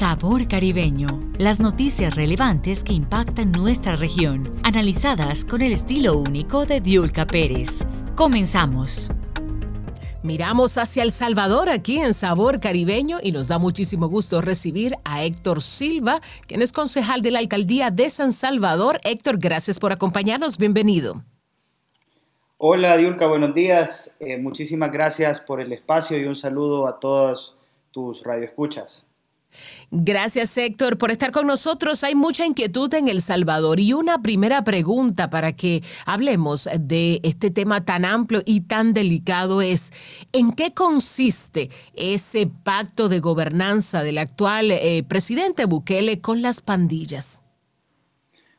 Sabor Caribeño. Las noticias relevantes que impactan nuestra región, analizadas con el estilo único de Diulca Pérez. Comenzamos. Miramos hacia El Salvador aquí en Sabor Caribeño y nos da muchísimo gusto recibir a Héctor Silva, quien es concejal de la Alcaldía de San Salvador. Héctor, gracias por acompañarnos. Bienvenido. Hola, Diulca, buenos días. Eh, muchísimas gracias por el espacio y un saludo a todos tus radioescuchas. Gracias Héctor por estar con nosotros. Hay mucha inquietud en El Salvador y una primera pregunta para que hablemos de este tema tan amplio y tan delicado es, ¿en qué consiste ese pacto de gobernanza del actual eh, presidente Bukele con las pandillas?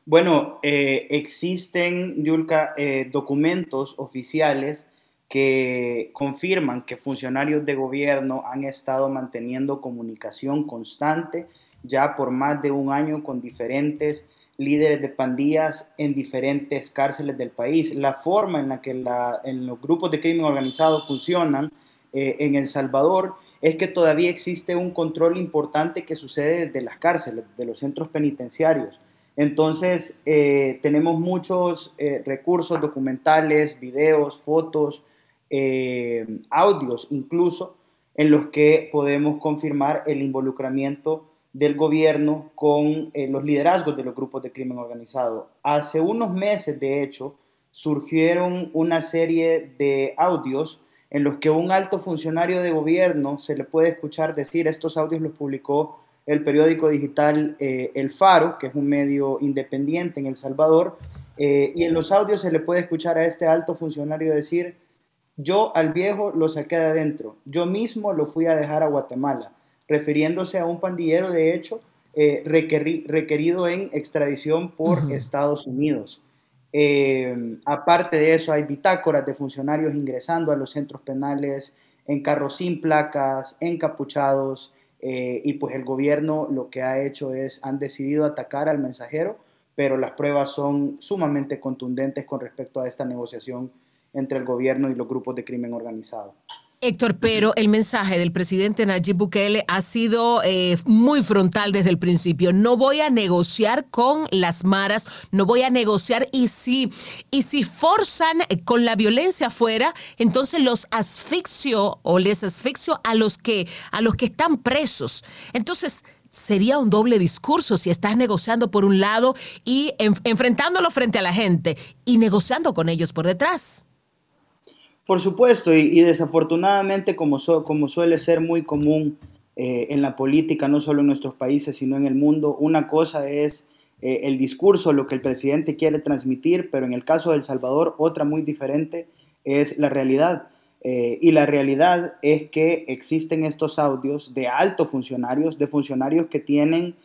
Bueno, eh, existen, Yulka, eh, documentos oficiales que confirman que funcionarios de gobierno han estado manteniendo comunicación constante ya por más de un año con diferentes líderes de pandillas en diferentes cárceles del país. La forma en la que en los grupos de crimen organizado funcionan eh, en El Salvador es que todavía existe un control importante que sucede desde las cárceles, de los centros penitenciarios. Entonces, eh, tenemos muchos eh, recursos documentales, videos, fotos, eh, audios incluso, en los que podemos confirmar el involucramiento del gobierno con eh, los liderazgos de los grupos de crimen organizado. Hace unos meses, de hecho, surgieron una serie de audios en los que un alto funcionario de gobierno se le puede escuchar decir, estos audios los publicó el periódico digital eh, El Faro, que es un medio independiente en El Salvador, y en los audios se le puede escuchar a este alto funcionario decir, yo al viejo lo saqué de adentro, yo mismo lo fui a dejar a Guatemala, refiriéndose a un pandillero, de hecho, eh, requerido en extradición por Estados Unidos. Eh, aparte de eso, hay bitácoras de funcionarios ingresando a los centros penales en carros sin placas, encapuchados, eh, y pues el gobierno lo que ha hecho es, han decidido atacar al mensajero, pero las pruebas son sumamente contundentes con respecto a esta negociación entre el gobierno y los grupos de crimen organizado. Héctor, pero el mensaje del presidente Nayib Bukele ha sido eh, muy frontal desde el principio. No voy a negociar con las maras, no voy a negociar y si, y si forzan con la violencia afuera, entonces los asfixio o les asfixio a los que, a los que están presos. Entonces, sería un doble discurso si estás negociando por un lado y enfrentándolo frente a la gente y negociando con ellos por detrás. Por supuesto, y, desafortunadamente, como, como suele ser muy común eh, en la política, no solo en nuestros países, sino en el mundo, una cosa es eh, el discurso, lo que el presidente quiere transmitir, pero en el caso de El Salvador, otra muy diferente es la realidad. Eh, y la realidad es que existen estos audios de altos funcionarios, de funcionarios que tienen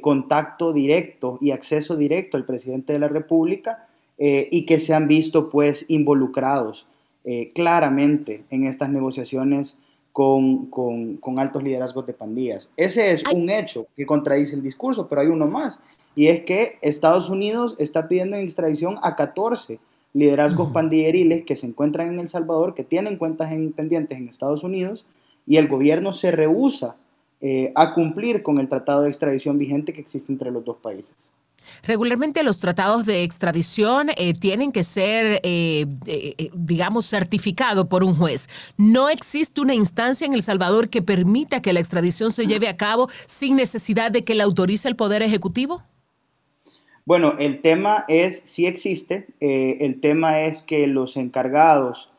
contacto directo y acceso directo al presidente de la República y que se han visto pues involucrados eh, claramente en estas negociaciones con, con, altos liderazgos de pandillas. Ese es un hecho que contradice el discurso, pero hay uno más, y es que Estados Unidos está pidiendo en extradición a 14 liderazgos pandilleriles que se encuentran en El Salvador, que tienen cuentas en, pendientes en Estados Unidos, y el gobierno se rehúsa eh, a cumplir con el tratado de extradición vigente que existe entre los dos países. Regularmente los tratados de extradición eh, tienen que ser, eh, eh, digamos, certificados por un juez. ¿No existe una instancia en El Salvador que permita que la extradición se lleve a cabo sin necesidad de que la autorice el Poder Ejecutivo? Bueno, el tema es, sí existe, el tema es que los encargados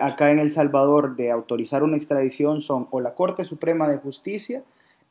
acá en El Salvador de autorizar una extradición son o la Corte Suprema de Justicia,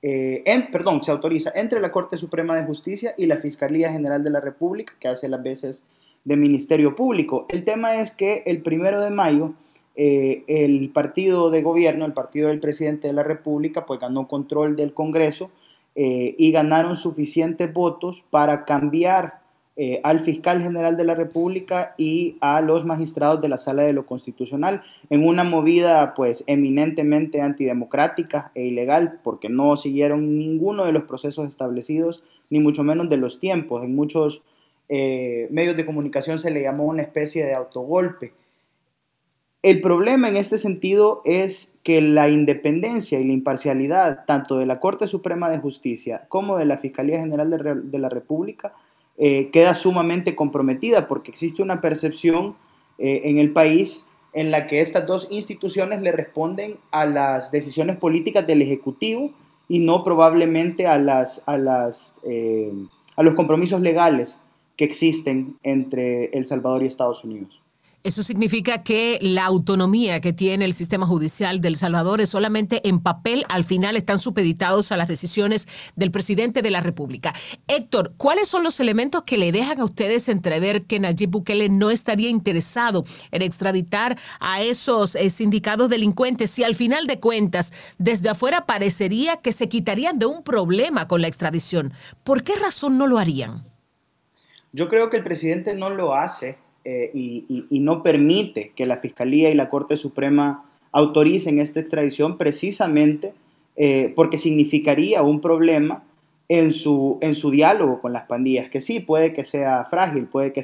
eh, en, perdón, se autoriza entre la Corte Suprema de Justicia y la Fiscalía General de la República, que hace las veces de Ministerio Público. El tema es que el primero de mayo, eh, el partido de gobierno, el partido del presidente de la República, pues ganó control del Congreso eh, y ganaron suficientes votos para cambiar eh, al fiscal general de la República y a los magistrados de la Sala de lo Constitucional en una movida pues eminentemente antidemocrática e ilegal porque no siguieron ninguno de los procesos establecidos ni mucho menos de los tiempos. En muchos eh, medios de comunicación se le llamó una especie de autogolpe. El problema en este sentido es que la independencia y la imparcialidad tanto de la Corte Suprema de Justicia como de la Fiscalía General de, la República eh, queda sumamente comprometida porque existe una percepción eh, en el país en la que estas dos instituciones le responden a las decisiones políticas del Ejecutivo y no probablemente a, las, a, las, eh, a los compromisos legales que existen entre El Salvador y Estados Unidos. Eso significa que la autonomía que tiene el sistema judicial del Salvador es solamente en papel, al final están supeditados a las decisiones del presidente de la República. Héctor, ¿cuáles son los elementos que le dejan a ustedes entrever que Nayib Bukele no estaría interesado en extraditar a esos eh, sindicados delincuentes si al final de cuentas desde afuera parecería que se quitarían de un problema con la extradición? ¿Por qué razón no lo harían? Yo creo que el presidente no lo hace eh, y, no permite que la Fiscalía y la Corte Suprema autoricen esta extradición precisamente eh, porque significaría un problema en su, en su diálogo con las pandillas, que sí, puede que sea frágil, puede que,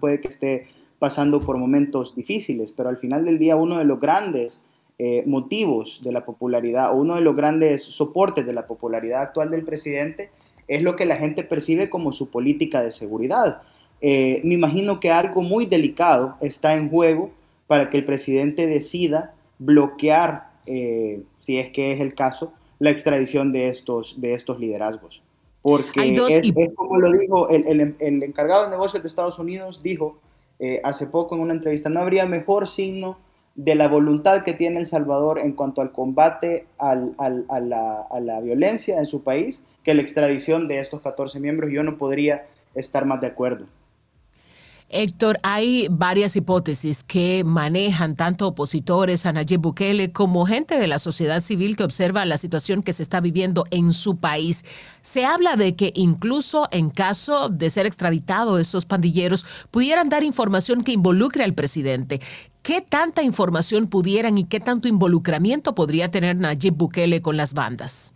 puede que esté pasando por momentos difíciles, pero al final del día uno de los grandes eh, motivos de la popularidad o uno de los grandes soportes de la popularidad actual del presidente es lo que la gente percibe como su política de seguridad. Eh, me imagino que algo muy delicado está en juego para que el presidente decida bloquear, eh, si es que es el caso, la extradición de estos, de estos liderazgos. Porque es, como lo dijo el, el, encargado de negocios de Estados Unidos, dijo eh, hace poco en una entrevista, no habría mejor signo de la voluntad que tiene El Salvador en cuanto al combate al, al, a, la, a, la, violencia en su país que la extradición de estos 14 miembros. Yo no podría estar más de acuerdo. Héctor, hay varias hipótesis que manejan tanto opositores a Nayib Bukele como gente de la sociedad civil que observa la situación que se está viviendo en su país. Se habla de que incluso en caso de ser extraditado esos pandilleros pudieran dar información que involucre al presidente. ¿Qué tanta información pudieran y qué tanto involucramiento podría tener Nayib Bukele con las bandas?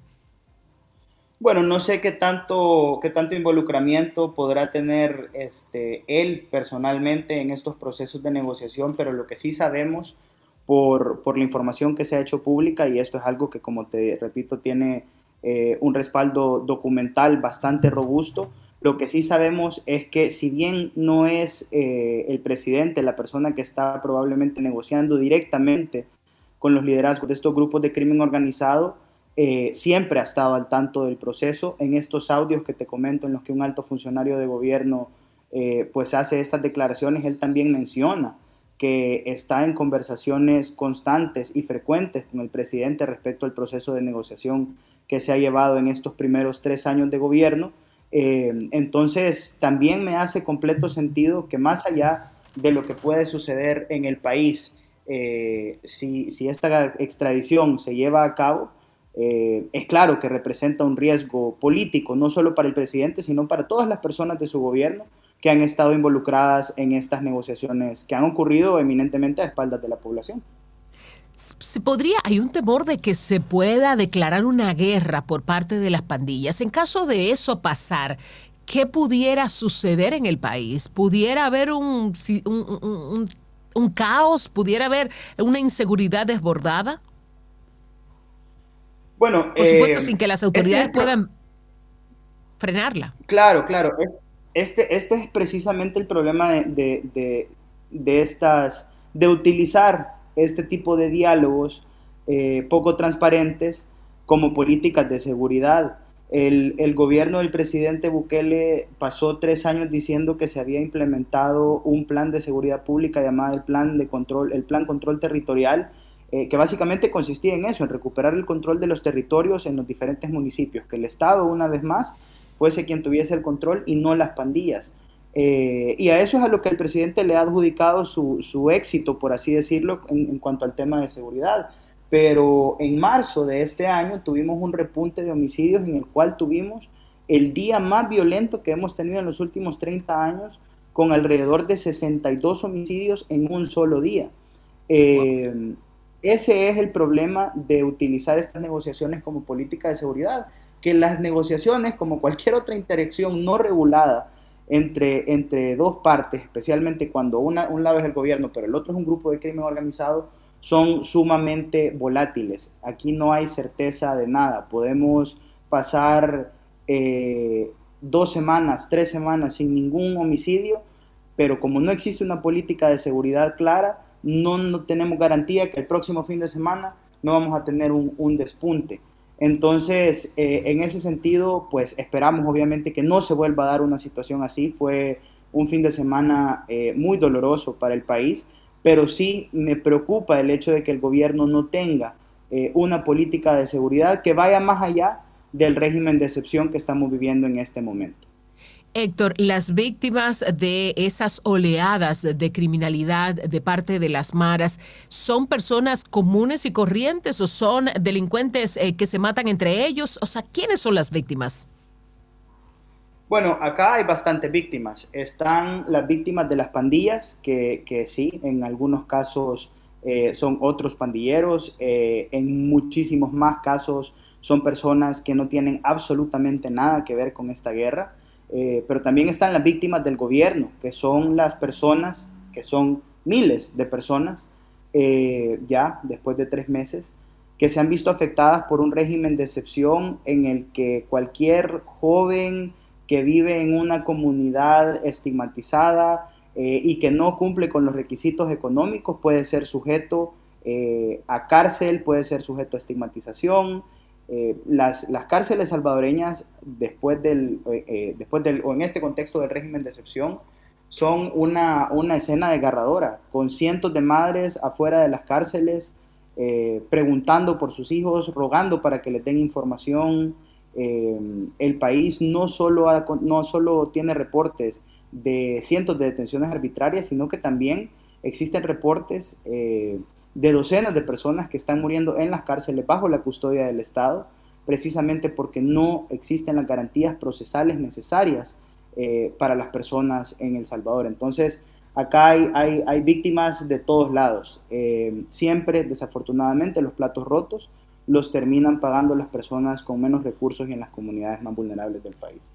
Bueno, no sé qué tanto, qué tanto involucramiento podrá tener este, él personalmente en estos procesos de negociación, pero lo que sí sabemos por, por la información que se ha hecho pública, y esto es algo que, como te repito, tiene eh, un respaldo documental bastante robusto, lo que sí sabemos es que si bien no es eh, el presidente la persona que está probablemente negociando directamente con los liderazgos de estos grupos de crimen organizado, eh, siempre ha estado al tanto del proceso. En estos audios que te comento, en los que un alto funcionario de gobierno eh, pues hace estas declaraciones, él también menciona que está en conversaciones constantes y frecuentes con el presidente respecto al proceso de negociación que se ha llevado en estos primeros tres años de gobierno. Eh, entonces, también me hace completo sentido que más allá de lo que puede suceder en el país, si, si esta extradición se lleva a cabo, eh, es claro que representa un riesgo político, no solo para el presidente, sino para todas las personas de su gobierno que han estado involucradas en estas negociaciones que han ocurrido eminentemente a espaldas de la población. ¿Se podría, hay un temor de que se pueda declarar una guerra por parte de las pandillas. En caso de eso pasar, ¿qué pudiera suceder en el país? ¿Pudiera haber un, un caos? ¿Pudiera haber una inseguridad desbordada? Bueno, por supuesto, eh, sin que las autoridades puedan frenarla. Claro, claro. este, este es precisamente el problema de, estas, de utilizar este tipo de diálogos eh, poco transparentes como políticas de seguridad. El, el, gobierno del presidente Bukele pasó tres años diciendo que se había implementado un plan de seguridad pública llamado el plan de control, el plan control territorial, eh, que básicamente consistía en eso, en recuperar el control de los territorios en los diferentes municipios, que el Estado, una vez más, fuese quien tuviese el control y no las pandillas. Eh, y a eso es a lo que el presidente le ha adjudicado su, su éxito, por así decirlo, en, cuanto al tema de seguridad. Pero en marzo de este año tuvimos un repunte de homicidios en el cual tuvimos el día más violento que hemos tenido en los últimos 30 años, con alrededor de 62 homicidios en un solo día. Eh, ese es el problema de utilizar estas negociaciones como política de seguridad, que las negociaciones, como cualquier otra interacción no regulada entre, entre dos partes, especialmente cuando una, un lado es el gobierno, pero el otro es un grupo de crimen organizado, son sumamente volátiles. Aquí no hay certeza de nada. Podemos pasar eh, dos semanas, tres semanas sin ningún homicidio, pero como no existe una política de seguridad clara, no, no tenemos garantía que el próximo fin de semana no vamos a tener un, un despunte. Entonces, eh, en ese sentido, pues esperamos obviamente que no se vuelva a dar una situación así. Fue un fin de semana eh, muy doloroso para el país, pero sí me preocupa el hecho de que el gobierno no tenga eh, una política de seguridad que vaya más allá del régimen de excepción que estamos viviendo en este momento. Héctor, las víctimas de esas oleadas de criminalidad de parte de las maras, ¿son personas comunes y corrientes o son delincuentes eh, que se matan entre ellos? O sea, ¿quiénes son las víctimas? Bueno, acá hay bastantes víctimas. Están las víctimas de las pandillas, que, sí, en algunos casos eh, son otros pandilleros, eh, en muchísimos más casos son personas que no tienen absolutamente nada que ver con esta guerra. Eh, pero también están las víctimas del gobierno, que son las personas, que son miles de personas, eh, ya después de tres meses, que se han visto afectadas por un régimen de excepción en el que cualquier joven que vive en una comunidad estigmatizada eh, y que no cumple con los requisitos económicos puede ser sujeto a cárcel, puede ser sujeto a estigmatización, eh, las, las, cárceles salvadoreñas, después del, eh, eh, después del, o en este contexto del régimen de excepción, son una, una escena desgarradora, con cientos de madres afuera de las cárceles, preguntando por sus hijos, rogando para que les den información. el país no solo, no solo tiene reportes de cientos de detenciones arbitrarias, sino que también existen reportes de docenas de personas que están muriendo en las cárceles bajo la custodia del Estado, precisamente porque no existen las garantías procesales necesarias eh, para las personas en El Salvador. Entonces, acá hay, hay, víctimas de todos lados. Eh, siempre, desafortunadamente, los platos rotos los terminan pagando las personas con menos recursos y en las comunidades más vulnerables del país.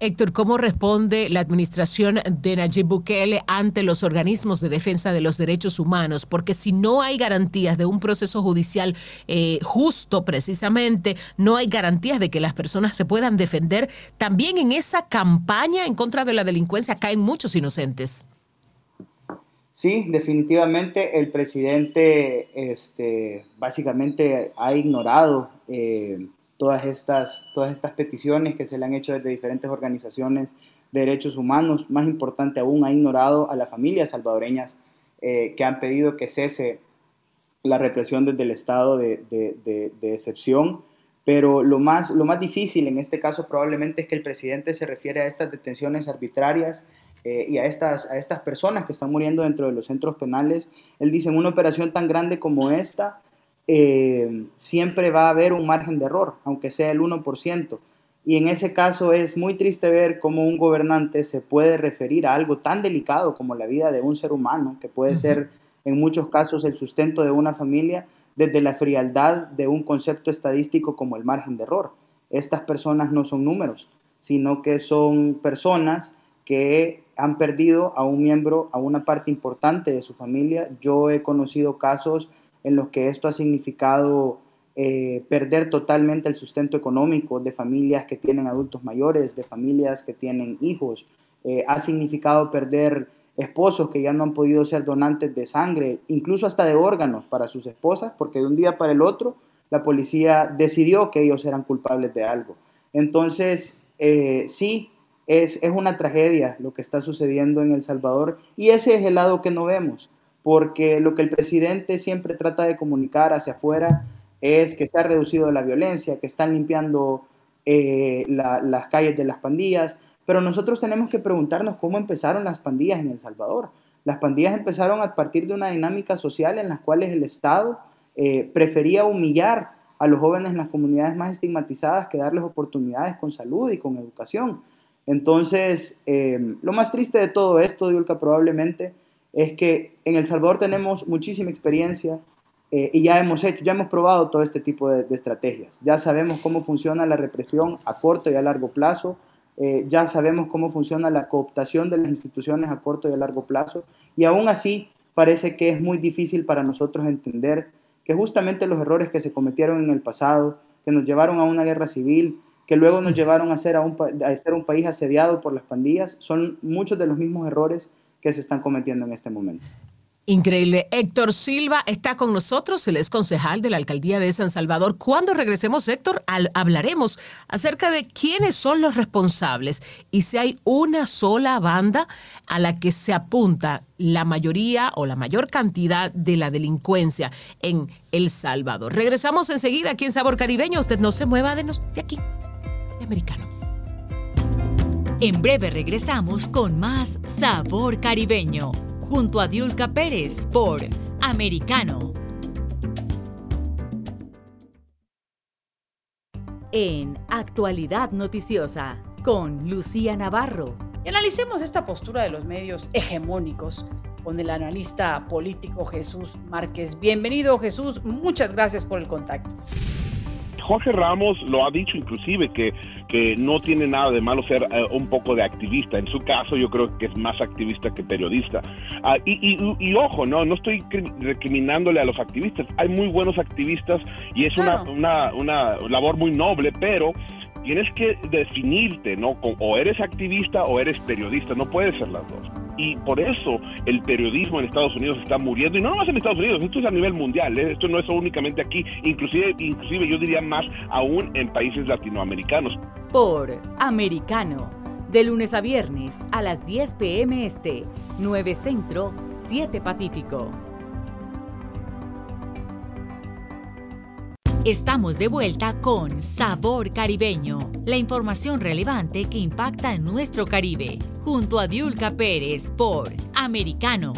Héctor, ¿cómo responde la administración de Nayib Bukele ante los organismos de defensa de los derechos humanos? Porque si no hay garantías de un proceso judicial eh, justo, precisamente, no hay garantías de que las personas se puedan defender, también en esa campaña en contra de la delincuencia caen muchos inocentes. Sí, definitivamente el presidente este, básicamente ha ignorado eh, todas estas, todas estas peticiones que se le han hecho desde diferentes organizaciones de derechos humanos. Más importante aún, ha ignorado a las familias salvadoreñas eh, que han pedido que cese la represión desde el estado de, de, excepción. Pero lo más, lo más difícil en este caso probablemente es que el presidente se refiere a estas detenciones arbitrarias eh, y a estas, a estas personas que están muriendo dentro de los centros penales. Él dice, en una operación tan grande como esta, eh, siempre va a haber un margen de error, aunque sea el 1%. Y en ese caso es muy triste ver cómo un gobernante se puede referir a algo tan delicado como la vida de un ser humano, que puede ser en muchos casos el sustento de una familia, desde la frialdad de un concepto estadístico como el margen de error. Estas personas no son números, sino que son personas que han perdido a un miembro, a una parte importante de su familia. Yo he conocido casos en los que esto ha significado eh, perder totalmente el sustento económico de familias que tienen adultos mayores, de familias que tienen hijos. Eh, ha significado perder esposos que ya no han podido ser donantes de sangre, incluso hasta de órganos para sus esposas, porque de un día para el otro la policía decidió que ellos eran culpables de algo. Entonces, eh, sí, es, es una tragedia lo que está sucediendo en El Salvador y ese es el lado que no vemos porque lo que el presidente siempre trata de comunicar hacia afuera es que se ha reducido la violencia, que están limpiando eh, las calles de las pandillas, pero nosotros tenemos que preguntarnos cómo empezaron las pandillas en El Salvador. Las pandillas empezaron a partir de una dinámica social en la cual el Estado eh, prefería humillar a los jóvenes en las comunidades más estigmatizadas que darles oportunidades con salud y con educación. Entonces, eh, lo más triste de todo esto, Diulka, probablemente es que en El Salvador tenemos muchísima experiencia eh, y ya hemos hecho, ya hemos probado todo este tipo de, estrategias. Ya sabemos cómo funciona la represión a corto y a largo plazo eh, ya sabemos cómo funciona la cooptación de las instituciones a corto y a largo plazo, y aún así parece que es muy difícil para nosotros entender que justamente los errores que se cometieron en el pasado, que nos llevaron a una guerra civil, que luego nos llevaron a ser, a un, a ser un país asediado por las pandillas, son muchos de los mismos errores que se están cometiendo en este momento. Increíble. Héctor Silva está con nosotros, él es concejal de la alcaldía de San Salvador. Cuando regresemos, Héctor, hablaremos acerca de quiénes son los responsables y si hay una sola banda a la que se apunta la mayoría o la mayor cantidad de la delincuencia en El Salvador. Regresamos enseguida aquí en Sabor Caribeño. Usted no se mueva de, de aquí, de americano. En breve regresamos con más Sabor Caribeño junto a Diulca Pérez por Americano. En Actualidad Noticiosa con Lucía Navarro. Y analicemos esta postura de los medios hegemónicos con el analista político Jesús Márquez. Bienvenido Jesús, muchas gracias por el contacto. Jorge Ramos lo ha dicho inclusive que, que no tiene nada de malo ser eh, un poco de activista. En su caso yo creo que es más activista que periodista. Ah, y, y, ojo, no, no estoy recriminándole a los activistas. Hay muy buenos activistas y es una, una, una labor muy noble, pero tienes que definirte, ¿no? O eres activista o eres periodista, no puedes ser las dos. Y por eso el periodismo en Estados Unidos está muriendo, y no nomás en Estados Unidos, esto es a nivel mundial, ¿eh? esto no es únicamente aquí, inclusive, inclusive yo diría más aún en países latinoamericanos. Por Americano, de lunes a viernes a las 10 pm este, 9 Centro, 7 Pacífico. Estamos de vuelta con Sabor Caribeño, la información relevante que impacta en nuestro Caribe, junto a Diulca Pérez por Americano.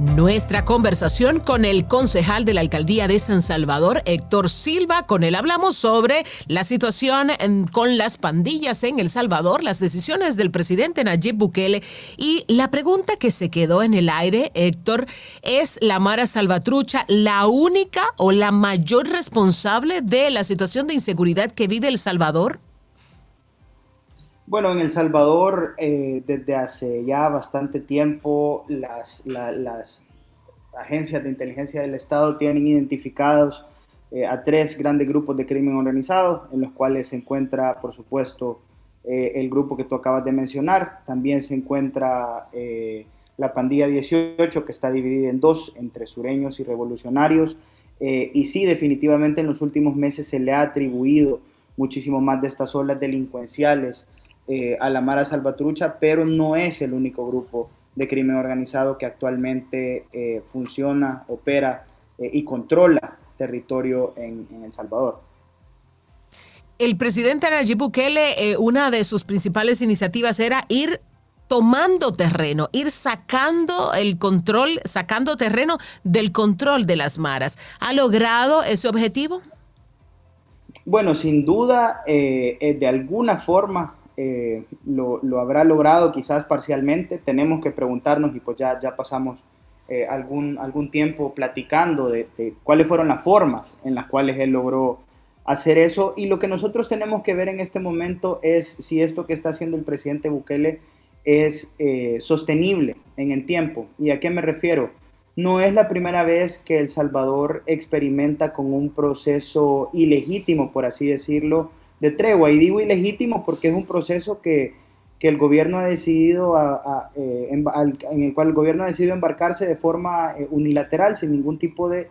Nuestra conversación con el concejal de la alcaldía de San Salvador, Héctor Silva. Con él hablamos sobre la situación con las pandillas en El Salvador, las decisiones del presidente Nayib Bukele y la pregunta que se quedó en el aire, Héctor, ¿es la Mara Salvatrucha la única o la mayor responsable de la situación de inseguridad que vive El Salvador? Bueno, en El Salvador, eh, desde hace ya bastante tiempo, las, agencias de inteligencia del Estado tienen identificados eh, a tres grandes grupos de crimen organizado, en los cuales se encuentra, por supuesto, eh, el grupo que tú acabas de mencionar. También se encuentra la pandilla 18, que está dividida en dos, entre sureños y revolucionarios. y sí, definitivamente en los últimos meses se le ha atribuido muchísimo más de estas olas delincuenciales eh, a la Mara Salvatrucha, pero no es el único grupo de crimen organizado que actualmente eh, funciona, opera eh, y controla territorio en, El Salvador. El presidente Nayib Bukele, una de sus principales iniciativas era ir tomando terreno, ir sacando el control, sacando terreno del control de las maras. ¿Ha logrado ese objetivo? Bueno, sin duda, de alguna forma eh, lo, habrá logrado quizás parcialmente. Tenemos que preguntarnos, y pues ya, ya pasamos eh, algún, algún tiempo platicando de, cuáles fueron las formas en las cuales él logró hacer eso. Y lo que nosotros tenemos que ver en este momento es si esto que está haciendo el presidente Bukele es eh, sostenible en el tiempo. ¿Y a qué me refiero? No es la primera vez que El Salvador experimenta con un proceso ilegítimo, por así decirlo, de tregua. Y digo ilegítimo porque es un proceso que, el gobierno ha decidido, eh, en, el cual el gobierno ha decidido embarcarse de forma eh, unilateral, sin ningún tipo de,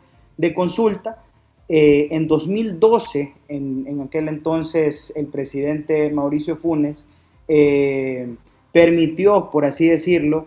consulta. Eh, en 2012, en, en, aquel entonces, el presidente Mauricio Funes permitió, por así decirlo,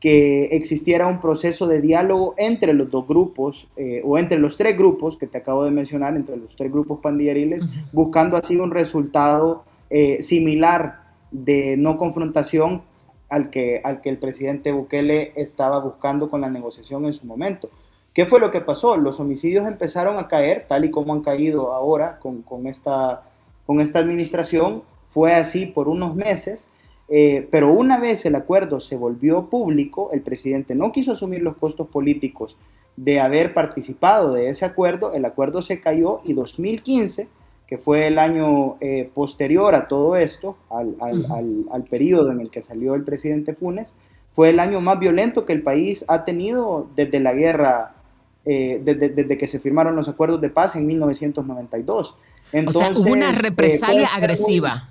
que existiera un proceso de diálogo entre los dos grupos eh, o entre los tres grupos que te acabo de mencionar, entre los tres grupos pandilleriles, buscando así un resultado eh, similar de no confrontación al que, al que el presidente Bukele estaba buscando con la negociación en su momento. ¿Qué fue lo que pasó? Los homicidios empezaron a caer, tal y como han caído ahora con, con esta, con esta administración. Fue así por unos meses eh, pero una vez el acuerdo se volvió público, el presidente no quiso asumir los costos políticos de haber participado de ese acuerdo, el acuerdo se cayó y 2015, que fue el año eh, posterior a todo esto, al, al, periodo en el que salió el presidente Funes, fue el año más violento que el país ha tenido desde la guerra, eh, desde, que se firmaron los acuerdos de paz en 1992. Entonces, o sea, hubo una represalia agresiva.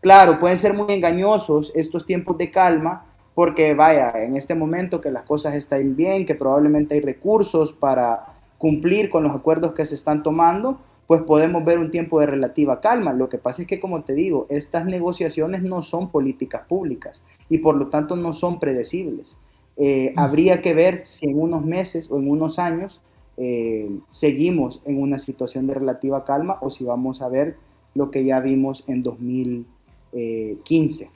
Claro, pueden ser muy engañosos estos tiempos de calma, porque vaya, en este momento que las cosas están bien, que probablemente hay recursos para cumplir con los acuerdos que se están tomando, pues podemos ver un tiempo de relativa calma. Lo que pasa es que, como te digo, estas negociaciones no son políticas públicas y por lo tanto no son predecibles. Eh, habría que ver si en unos meses o en unos años eh, seguimos en una situación de relativa calma o si vamos a ver lo que ya vimos en 2015.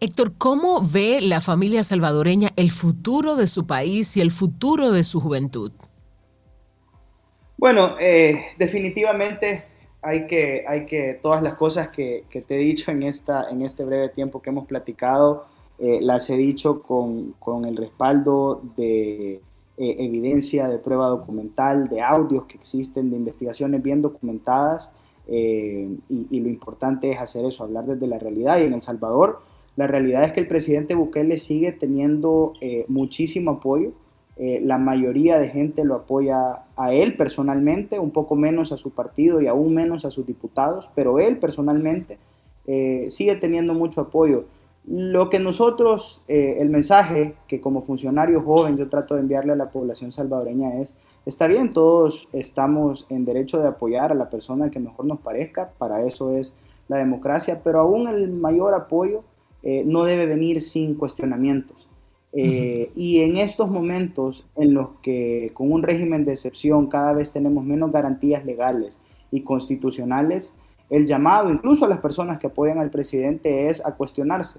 Héctor, ¿cómo ve la familia salvadoreña el futuro de su país y el futuro de su juventud? Bueno, eh, definitivamente hay que, hay que, todas las cosas que, te he dicho en, esta, en este breve tiempo que hemos platicado, eh, las he dicho con, el respaldo de eh, evidencia, de prueba documental, de audios que existen, de investigaciones bien documentadas, y, y, lo importante es hacer eso, hablar desde la realidad. Y en El Salvador, la realidad es que el presidente Bukele sigue teniendo muchísimo apoyo eh, la mayoría de gente lo apoya a él personalmente, un poco menos a su partido y aún menos a sus diputados, pero él personalmente eh, sigue teniendo mucho apoyo. Lo que nosotros, eh, el mensaje que como funcionario joven yo trato de enviarle a la población salvadoreña es, está bien, todos estamos en derecho de apoyar a la persona que mejor nos parezca, para eso es la democracia, pero aún el mayor apoyo no debe venir sin cuestionamientos. Eh, y en estos momentos en los que con un régimen de excepción cada vez tenemos menos garantías legales y constitucionales, el llamado incluso a las personas que apoyan al presidente es a cuestionarse.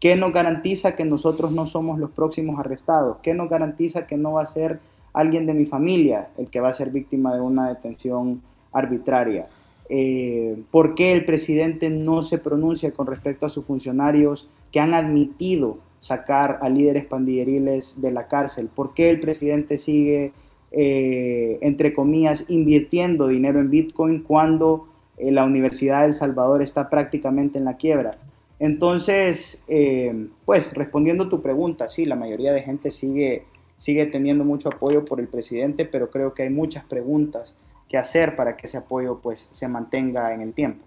¿Qué nos garantiza que nosotros no somos los próximos arrestados? ¿Qué nos garantiza que no va a ser alguien de mi familia el que va a ser víctima de una detención arbitraria? Eh, ¿Por qué el presidente no se pronuncia con respecto a sus funcionarios que han admitido sacar a líderes pandilleriles de la cárcel? ¿Por qué el presidente sigue, eh, entre comillas, invirtiendo dinero en Bitcoin cuando eh, la Universidad de El Salvador está prácticamente en la quiebra? Entonces, eh, pues respondiendo tu pregunta, sí, la mayoría de gente sigue, sigue teniendo mucho apoyo por el presidente, pero creo que hay muchas preguntas que hacer para que ese apoyo pues se mantenga en el tiempo.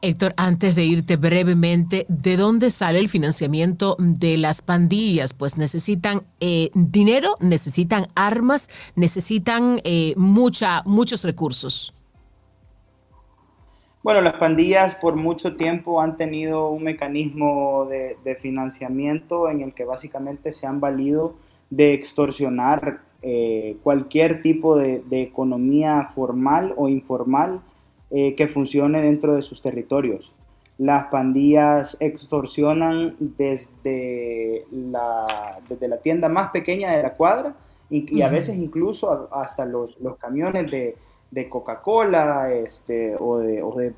Héctor, antes de irte brevemente, ¿de dónde sale el financiamiento de las pandillas? Pues necesitan eh, dinero, necesitan armas, necesitan eh, mucha, muchos recursos. Bueno, las pandillas por mucho tiempo han tenido un mecanismo de, financiamiento en el que básicamente se han valido de extorsionar eh, cualquier tipo de economía formal o informal eh, que funcione dentro de sus territorios. Las pandillas extorsionan desde la, desde la tienda más pequeña de la cuadra y, a veces incluso hasta los, los camiones de, de Coca-Cola este, o, de, o, de,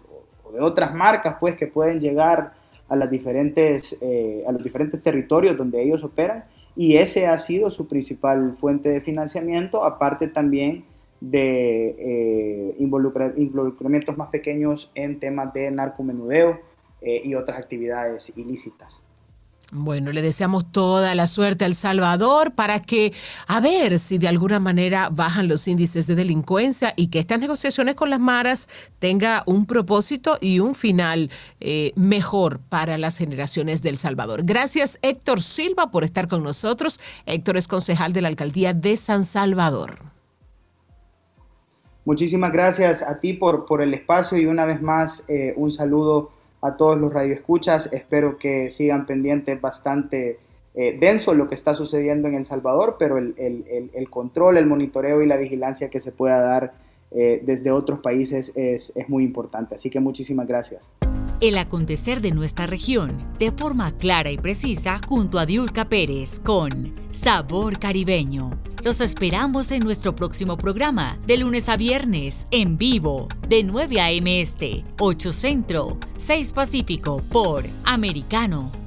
otras marcas pues, que pueden llegar a, las diferentes, eh, a los diferentes territorios donde ellos operan y ese ha sido su principal fuente de financiamiento, aparte también de eh, involucramientos más pequeños en temas de narcomenudeo eh, y otras actividades ilícitas. Bueno, le deseamos toda la suerte al Salvador para que, a ver si de alguna manera bajan los índices de delincuencia y que estas negociaciones con las maras tenga un propósito y un final eh, mejor para las generaciones del Salvador. Gracias Héctor Silva por estar con nosotros. Héctor es concejal de la alcaldía de San Salvador. Muchísimas gracias a ti por, por el espacio y una vez más eh, un saludo a todos los radioescuchas. Espero que sigan pendientes bastante eh, denso lo que está sucediendo en El Salvador, pero el, control, el monitoreo y la vigilancia que se pueda dar eh, desde otros países es, es muy importante. Así que muchísimas gracias. El acontecer de nuestra región de forma clara y precisa junto a Diulca Pérez con Sabor Caribeño los esperamos en nuestro próximo programa, de lunes a viernes, en vivo, de 9 a.m. Este, 8 Centro, 6 Pacífico, por Americano